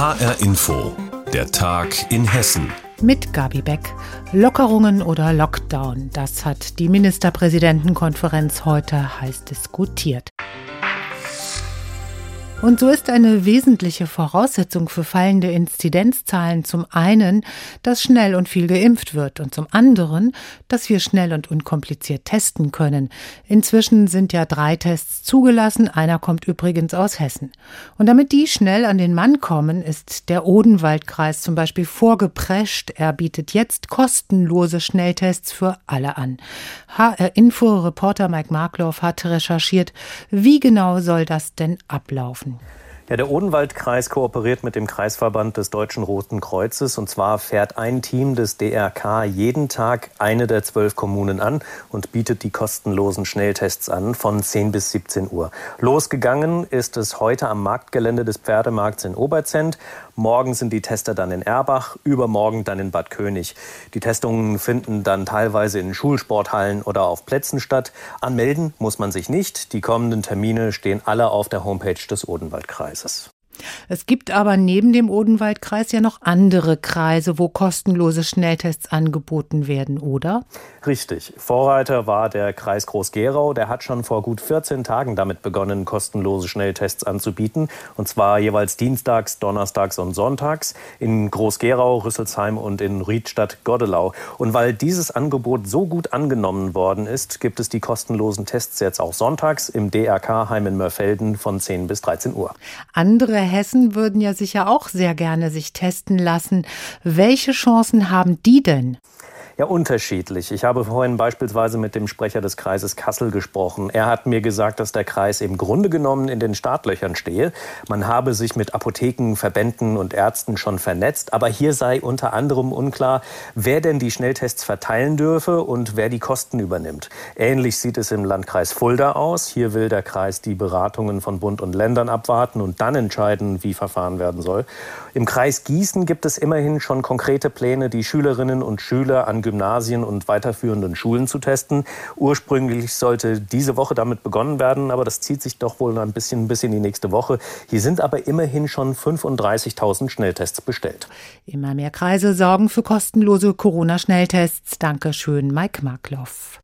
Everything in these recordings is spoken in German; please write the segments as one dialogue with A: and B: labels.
A: HR Info, der Tag in Hessen.
B: Mit Gabi Beck. Lockerungen oder Lockdown, das hat die Ministerpräsidentenkonferenz heute heiß diskutiert. Und so ist eine wesentliche Voraussetzung für fallende Inzidenzzahlen zum einen, dass schnell und viel geimpft wird und zum anderen, dass wir schnell und unkompliziert testen können. Inzwischen sind ja drei Tests zugelassen, einer kommt übrigens aus Hessen. Und damit die schnell an den Mann kommen, ist der Odenwaldkreis zum Beispiel vorgeprescht. Er bietet jetzt kostenlose Schnelltests für alle an. HR-Info-Reporter Mike Markloff hat recherchiert, wie genau soll das denn ablaufen?
C: Ja, der Odenwaldkreis kooperiert mit dem Kreisverband des Deutschen Roten Kreuzes. Und zwar fährt ein Team des DRK jeden Tag eine der zwölf Kommunen an und bietet die kostenlosen Schnelltests an von 10 bis 17 Uhr. Losgegangen ist es heute am Marktgelände des Pferdemarkts in Oberzent. Morgen sind die Tester dann in Erbach, übermorgen dann in Bad König. Die Testungen finden dann teilweise in Schulsporthallen oder auf Plätzen statt. Anmelden muss man sich nicht. Die kommenden Termine stehen alle auf der Homepage des Odenwaldkreises.
B: Es gibt aber neben dem Odenwaldkreis ja noch andere Kreise, wo kostenlose Schnelltests angeboten werden, oder?
C: Richtig. Vorreiter war der Kreis Groß-Gerau. Der hat schon vor gut 14 Tagen damit begonnen, kostenlose Schnelltests anzubieten. Und zwar jeweils dienstags, donnerstags und sonntags in Groß-Gerau, Rüsselsheim und in Riedstadt-Godelau. Und weil dieses Angebot so gut angenommen worden ist, gibt es die kostenlosen Tests jetzt auch sonntags im DRK-Heim in Mörfelden von 10 bis 13 Uhr.
B: Andere Hessen würden ja sicher auch sehr gerne sich testen lassen. Welche Chancen haben die denn?
C: Ja, unterschiedlich. Ich habe vorhin beispielsweise mit dem Sprecher des Kreises Kassel gesprochen. Er hat mir gesagt, dass der Kreis im Grunde genommen in den Startlöchern stehe. Man habe sich mit Apotheken, Verbänden und Ärzten schon vernetzt. Aber hier sei unter anderem unklar, wer denn die Schnelltests verteilen dürfe und wer die Kosten übernimmt. Ähnlich sieht es im Landkreis Fulda aus. Hier will der Kreis die Beratungen von Bund und Ländern abwarten und dann entscheiden, wie verfahren werden soll. Im Kreis Gießen gibt es immerhin schon konkrete Pläne, die Schülerinnen und Schüler an Gymnasien und weiterführenden Schulen zu testen. Ursprünglich sollte diese Woche damit begonnen werden, aber das zieht sich doch wohl ein bisschen bis in die nächste Woche. Hier sind aber immerhin schon 35.000 Schnelltests bestellt.
B: Immer mehr Kreise sorgen für kostenlose Corona-Schnelltests. Dankeschön, Mike Markloff.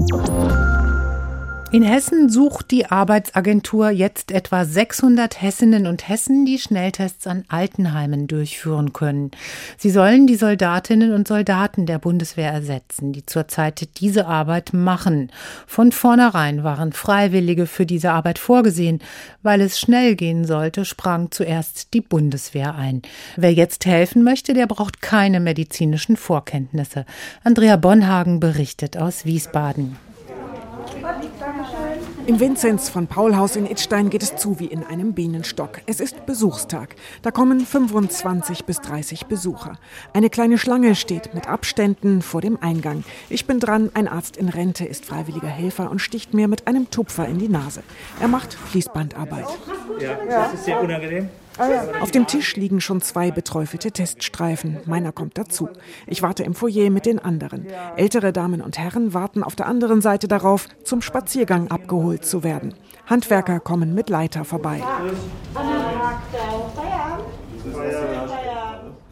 B: In Hessen sucht die Arbeitsagentur jetzt etwa 600 Hessinnen und Hessen, die Schnelltests an Altenheimen durchführen können. Sie sollen die Soldatinnen und Soldaten der Bundeswehr ersetzen, die zurzeit diese Arbeit machen. Von vornherein waren Freiwillige für diese Arbeit vorgesehen. Weil es schnell gehen sollte, sprang zuerst die Bundeswehr ein. Wer jetzt helfen möchte, der braucht keine medizinischen Vorkenntnisse. Andrea Bonhagen berichtet aus Wiesbaden.
D: Im Vinzenz von Paulhaus in Itstein geht es zu wie in einem Bienenstock. Es ist Besuchstag. Da kommen 25 bis 30 Besucher. Eine kleine Schlange steht mit Abständen vor dem Eingang. Ich bin dran, ein Arzt in Rente ist freiwilliger Helfer und sticht mir mit einem Tupfer in die Nase. Er macht Fließbandarbeit. Ja, das ist sehr unangenehm. Auf dem Tisch liegen schon zwei beträufelte Teststreifen. Meiner kommt dazu. Ich warte im Foyer mit den anderen. Ältere Damen und Herren warten auf der anderen Seite darauf, zum Spaziergang abgeholt zu werden. Handwerker kommen mit Leiter vorbei.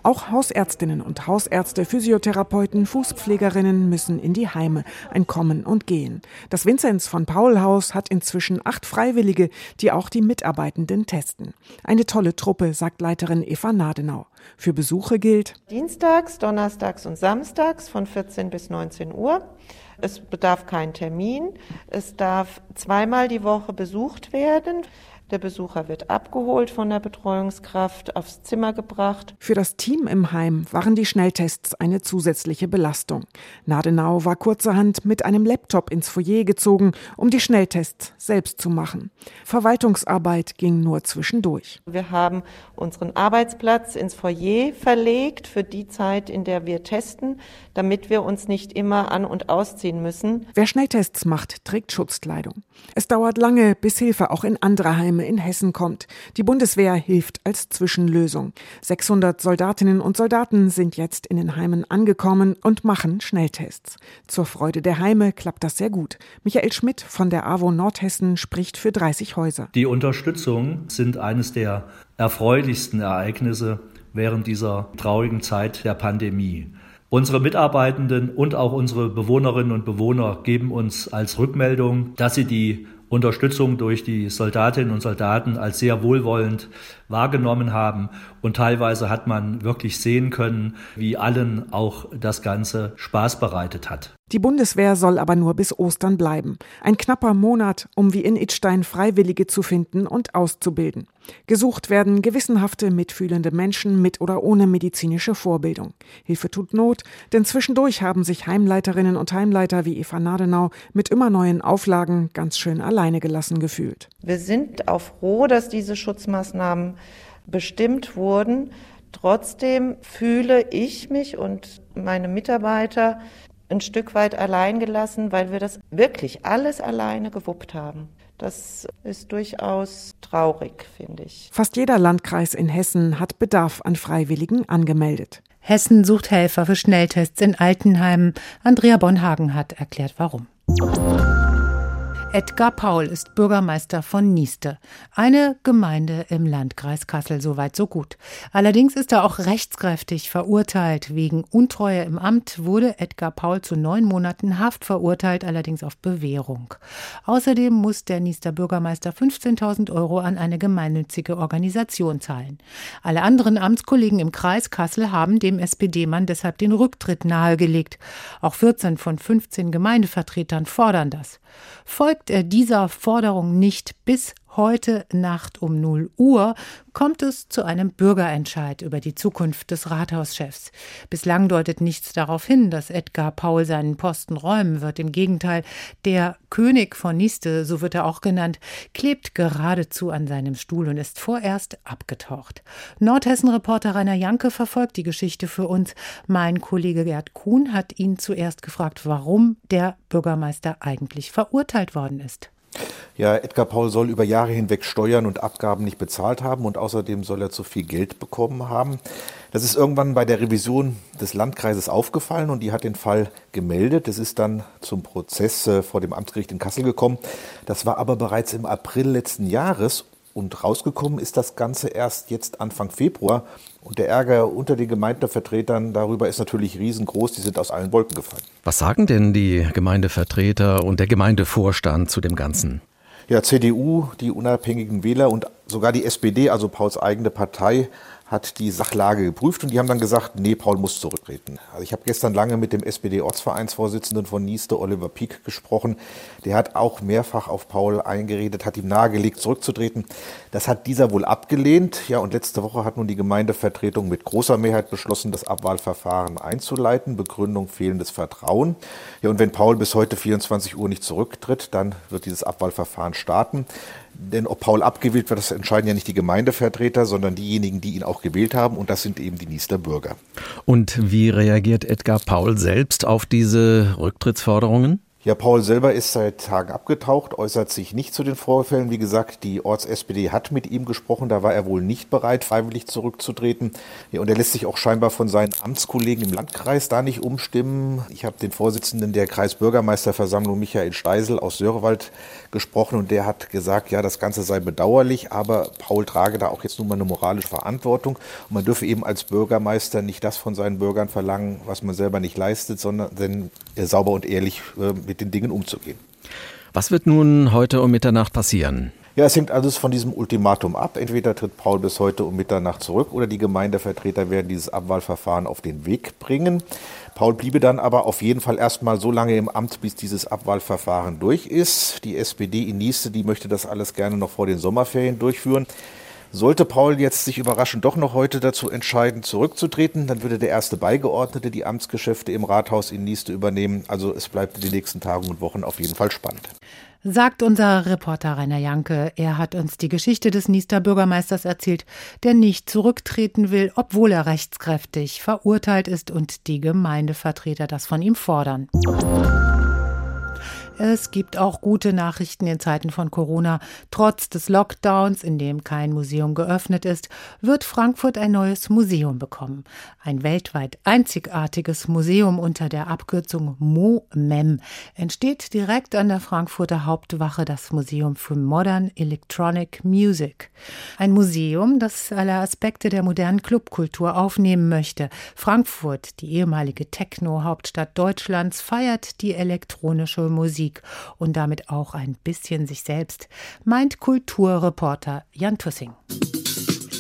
D: Auch Hausärztinnen und Hausärzte, Physiotherapeuten, Fußpflegerinnen müssen in die Heime, ein Kommen und Gehen. Das Vinzenz von Paul Haus hat inzwischen acht Freiwillige, die auch die Mitarbeitenden testen. Eine tolle Truppe, sagt Leiterin Eva Nadenau. Für Besuche gilt
E: Dienstags, Donnerstags und Samstags von 14 bis 19 Uhr. Es bedarf keinen Termin. Es darf zweimal die Woche besucht werden. Der Besucher wird abgeholt von der Betreuungskraft, aufs Zimmer gebracht.
D: Für das Team im Heim waren die Schnelltests eine zusätzliche Belastung. Nadenau war kurzerhand mit einem Laptop ins Foyer gezogen, um die Schnelltests selbst zu machen. Verwaltungsarbeit ging nur zwischendurch.
E: Wir haben unseren Arbeitsplatz ins Foyer verlegt für die Zeit, in der wir testen, damit wir uns nicht immer an und ausziehen müssen.
D: Wer Schnelltests macht, trägt Schutzkleidung. Es dauert lange, bis Hilfe auch in andere Heime Heime in Hessen kommt. Die Bundeswehr hilft als Zwischenlösung. 600 Soldatinnen und Soldaten sind jetzt in den Heimen angekommen und machen Schnelltests. Zur Freude der Heime klappt das sehr gut. Michael Schmidt von der AWO Nordhessen spricht für 30 Häuser.
F: Die Unterstützung sind eines der erfreulichsten Ereignisse während dieser traurigen Zeit der Pandemie. Unsere Mitarbeitenden und auch unsere Bewohnerinnen und Bewohner geben uns als Rückmeldung, dass sie die Unterstützung durch die Soldatinnen und Soldaten als sehr wohlwollend wahrgenommen haben. Und teilweise hat man wirklich sehen können, wie allen auch das Ganze Spaß bereitet hat.
D: Die Bundeswehr soll aber nur bis Ostern bleiben. Ein knapper Monat, um wie in Itstein Freiwillige zu finden und auszubilden. Gesucht werden gewissenhafte, mitfühlende Menschen mit oder ohne medizinische Vorbildung. Hilfe tut Not, denn zwischendurch haben sich Heimleiterinnen und Heimleiter wie Eva Nadenau mit immer neuen Auflagen ganz schön alleine gelassen gefühlt.
E: Wir sind auch froh, dass diese Schutzmaßnahmen bestimmt wurden. Trotzdem fühle ich mich und meine Mitarbeiter ein Stück weit allein gelassen, weil wir das wirklich alles alleine gewuppt haben. Das ist durchaus traurig, finde ich.
D: Fast jeder Landkreis in Hessen hat Bedarf an Freiwilligen angemeldet.
B: Hessen sucht Helfer für Schnelltests in Altenheimen. Andrea Bonhagen hat erklärt, warum. Edgar Paul ist Bürgermeister von Nieste, eine Gemeinde im Landkreis Kassel, soweit so gut. Allerdings ist er auch rechtskräftig verurteilt. Wegen Untreue im Amt wurde Edgar Paul zu neun Monaten Haft verurteilt, allerdings auf Bewährung. Außerdem muss der Niester Bürgermeister 15.000 Euro an eine gemeinnützige Organisation zahlen. Alle anderen Amtskollegen im Kreis Kassel haben dem SPD-Mann deshalb den Rücktritt nahegelegt. Auch 14 von 15 Gemeindevertretern fordern das. Folgt dieser Forderung nicht bis Heute Nacht um 0 Uhr kommt es zu einem Bürgerentscheid über die Zukunft des Rathauschefs. Bislang deutet nichts darauf hin, dass Edgar Paul seinen Posten räumen wird. Im Gegenteil, der König von Niste, so wird er auch genannt, klebt geradezu an seinem Stuhl und ist vorerst abgetaucht. Nordhessen-Reporter Rainer Janke verfolgt die Geschichte für uns. Mein Kollege Gerd Kuhn hat ihn zuerst gefragt, warum der Bürgermeister eigentlich verurteilt worden ist.
G: Ja, Edgar Paul soll über Jahre hinweg Steuern und Abgaben nicht bezahlt haben und außerdem soll er zu viel Geld bekommen haben. Das ist irgendwann bei der Revision des Landkreises aufgefallen und die hat den Fall gemeldet. Es ist dann zum Prozess äh, vor dem Amtsgericht in Kassel gekommen. Das war aber bereits im April letzten Jahres und rausgekommen ist das Ganze erst jetzt Anfang Februar. Und der Ärger unter den Gemeindevertretern darüber ist natürlich riesengroß. Die sind aus allen Wolken gefallen.
H: Was sagen denn die Gemeindevertreter und der Gemeindevorstand zu dem Ganzen?
G: Ja, CDU, die unabhängigen Wähler und sogar die SPD, also Pauls eigene Partei, hat die Sachlage geprüft und die haben dann gesagt, nee, Paul muss zurücktreten. Also ich habe gestern lange mit dem SPD-Ortsvereinsvorsitzenden von Nieste, Oliver Pieck, gesprochen. Der hat auch mehrfach auf Paul eingeredet, hat ihm nahegelegt, zurückzutreten. Das hat dieser wohl abgelehnt. Ja, und letzte Woche hat nun die Gemeindevertretung mit großer Mehrheit beschlossen, das Abwahlverfahren einzuleiten. Begründung fehlendes Vertrauen. Ja, und wenn Paul bis heute 24 Uhr nicht zurücktritt, dann wird dieses Abwahlverfahren starten. Denn ob Paul abgewählt wird, das entscheiden ja nicht die Gemeindevertreter, sondern diejenigen, die ihn auch gewählt haben. Und das sind eben die Niester Bürger.
H: Und wie reagiert Edgar Paul selbst auf diese Rücktrittsforderungen?
G: Ja, Paul selber ist seit Tagen abgetaucht, äußert sich nicht zu den Vorfällen. Wie gesagt, die Orts-SPD hat mit ihm gesprochen, da war er wohl nicht bereit, freiwillig zurückzutreten. Ja, und er lässt sich auch scheinbar von seinen Amtskollegen im Landkreis da nicht umstimmen. Ich habe den Vorsitzenden der Kreisbürgermeisterversammlung, Michael Steisel aus Sörewald, gesprochen und der hat gesagt, ja, das Ganze sei bedauerlich, aber Paul trage da auch jetzt nun mal eine moralische Verantwortung. Und man dürfe eben als Bürgermeister nicht das von seinen Bürgern verlangen, was man selber nicht leistet, sondern denn, äh, sauber und ehrlich äh, mit den Dingen umzugehen.
H: Was wird nun heute um Mitternacht passieren?
G: Ja, es hängt alles von diesem Ultimatum ab. Entweder tritt Paul bis heute um Mitternacht zurück oder die Gemeindevertreter werden dieses Abwahlverfahren auf den Weg bringen. Paul bliebe dann aber auf jeden Fall erstmal so lange im Amt, bis dieses Abwahlverfahren durch ist. Die SPD in Nieste, die möchte das alles gerne noch vor den Sommerferien durchführen. Sollte Paul jetzt sich überraschend doch noch heute dazu entscheiden, zurückzutreten, dann würde der erste Beigeordnete die Amtsgeschäfte im Rathaus in Nieste übernehmen. Also es bleibt in den nächsten Tagen und Wochen auf jeden Fall spannend.
B: Sagt unser Reporter Rainer Janke. Er hat uns die Geschichte des Niester Bürgermeisters erzählt, der nicht zurücktreten will, obwohl er rechtskräftig verurteilt ist und die Gemeindevertreter das von ihm fordern. Es gibt auch gute Nachrichten in Zeiten von Corona. Trotz des Lockdowns, in dem kein Museum geöffnet ist, wird Frankfurt ein neues Museum bekommen. Ein weltweit einzigartiges Museum unter der Abkürzung MoMEM entsteht direkt an der Frankfurter Hauptwache das Museum für Modern Electronic Music. Ein Museum, das alle Aspekte der modernen Clubkultur aufnehmen möchte. Frankfurt, die ehemalige Techno-Hauptstadt Deutschlands, feiert die elektronische Musik Musik und damit auch ein bisschen sich selbst, meint Kulturreporter Jan Tussing.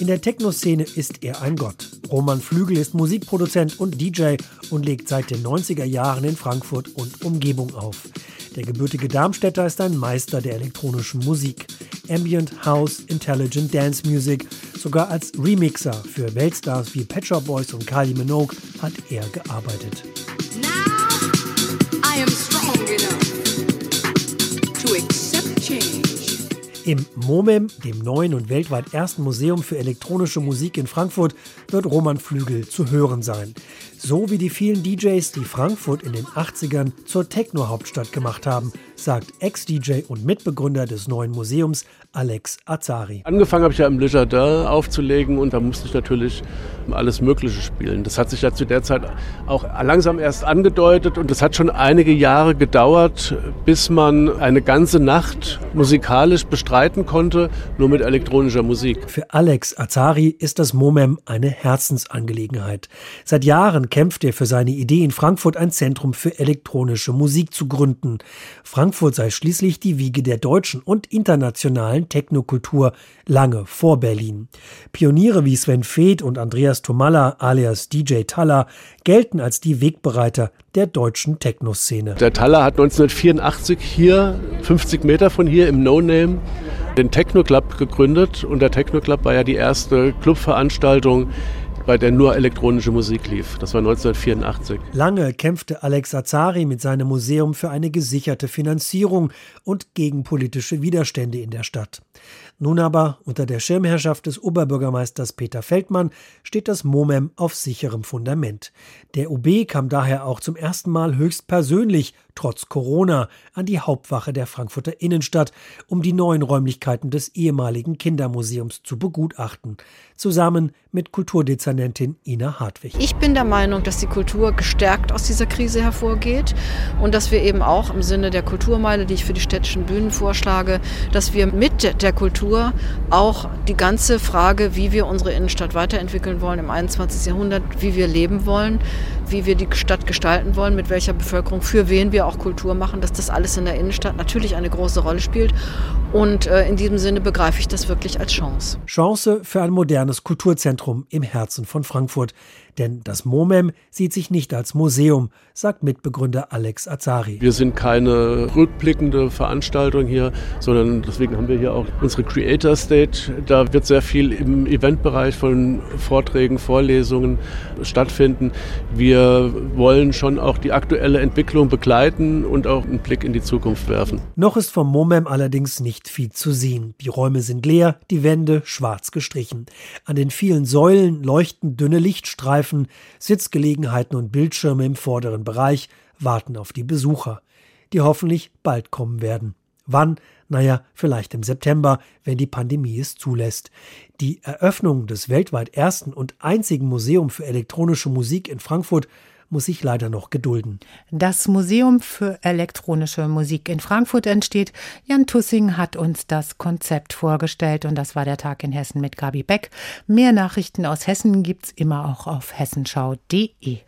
I: In der Techno-Szene ist er ein Gott. Roman Flügel ist Musikproduzent und DJ und legt seit den 90er Jahren in Frankfurt und Umgebung auf. Der gebürtige Darmstädter ist ein Meister der elektronischen Musik. Ambient, House, Intelligent Dance Music, sogar als Remixer für Weltstars wie Pet Shop Boys und Kylie Minogue hat er gearbeitet. Now I am strong enough. Im MOMEM, dem neuen und weltweit ersten Museum für elektronische Musik in Frankfurt, wird Roman Flügel zu hören sein. So wie die vielen DJs, die Frankfurt in den 80ern zur Techno-Hauptstadt gemacht haben, sagt Ex-DJ und Mitbegründer des neuen Museums Alex Azari.
J: Angefangen habe ich ja im Le Jardin aufzulegen und da musste ich natürlich alles Mögliche spielen. Das hat sich ja zu der Zeit auch langsam erst angedeutet und es hat schon einige Jahre gedauert, bis man eine ganze Nacht musikalisch bestreiten konnte, nur mit elektronischer Musik.
I: Für Alex Azari ist das MOMEM eine Herzensangelegenheit. Seit Jahren kämpft er für seine Idee, in Frankfurt ein Zentrum für elektronische Musik zu gründen. Frankfurt sei schließlich die Wiege der deutschen und internationalen Technokultur, lange vor Berlin. Pioniere wie Sven Feth und Andreas Tomalla alias DJ Talla gelten als die Wegbereiter der deutschen Techno-Szene.
J: Der Talla hat 1984 hier, 50 Meter von hier im No Name, den Techno Club gegründet und der Techno Club war ja die erste Clubveranstaltung bei der nur elektronische Musik lief. Das war 1984.
I: Lange kämpfte Alex Azari mit seinem Museum für eine gesicherte Finanzierung und gegen politische Widerstände in der Stadt. Nun aber, unter der Schirmherrschaft des Oberbürgermeisters Peter Feldmann, steht das MOMEM auf sicherem Fundament. Der OB kam daher auch zum ersten Mal höchst persönlich, trotz Corona, an die Hauptwache der Frankfurter Innenstadt, um die neuen Räumlichkeiten des ehemaligen Kindermuseums zu begutachten, zusammen mit Kulturdezernentin Ina Hartwig.
K: Ich bin der Meinung, dass die Kultur gestärkt aus dieser Krise hervorgeht und dass wir eben auch im Sinne der Kulturmeile, die ich für die städtischen Bühnen vorschlage, dass wir mit der Kultur auch die ganze Frage, wie wir unsere Innenstadt weiterentwickeln wollen im 21. Jahrhundert, wie wir leben wollen, wie wir die Stadt gestalten wollen, mit welcher Bevölkerung, für wen wir auch Kultur machen, dass das alles in der Innenstadt natürlich eine große Rolle spielt. Und äh, in diesem Sinne begreife ich das wirklich als Chance.
I: Chance für ein modernes Kulturzentrum im Herzen von Frankfurt. Denn das MOMEM sieht sich nicht als Museum, sagt Mitbegründer Alex Azari.
J: Wir sind keine rückblickende Veranstaltung hier, sondern deswegen haben wir hier auch unsere Creator Stage. Da wird sehr viel im Eventbereich von Vorträgen, Vorlesungen stattfinden. Wir wollen schon auch die aktuelle Entwicklung begleiten und auch einen Blick in die Zukunft werfen.
I: Noch ist vom MOMEM allerdings nicht viel zu sehen. Die Räume sind leer, die Wände schwarz gestrichen. An den vielen Säulen leuchten dünne Lichtstreifen Streifen, Sitzgelegenheiten und Bildschirme im vorderen Bereich warten auf die Besucher, die hoffentlich bald kommen werden. Wann? Naja, vielleicht im September, wenn die Pandemie es zulässt. Die Eröffnung des weltweit ersten und einzigen Museum für elektronische Musik in Frankfurt muss sich leider noch gedulden.
B: Das Museum für elektronische Musik in Frankfurt entsteht. Jan Tussing hat uns das Konzept vorgestellt und das war der Tag in Hessen mit Gabi Beck. Mehr Nachrichten aus Hessen gibt's immer auch auf hessenschau.de.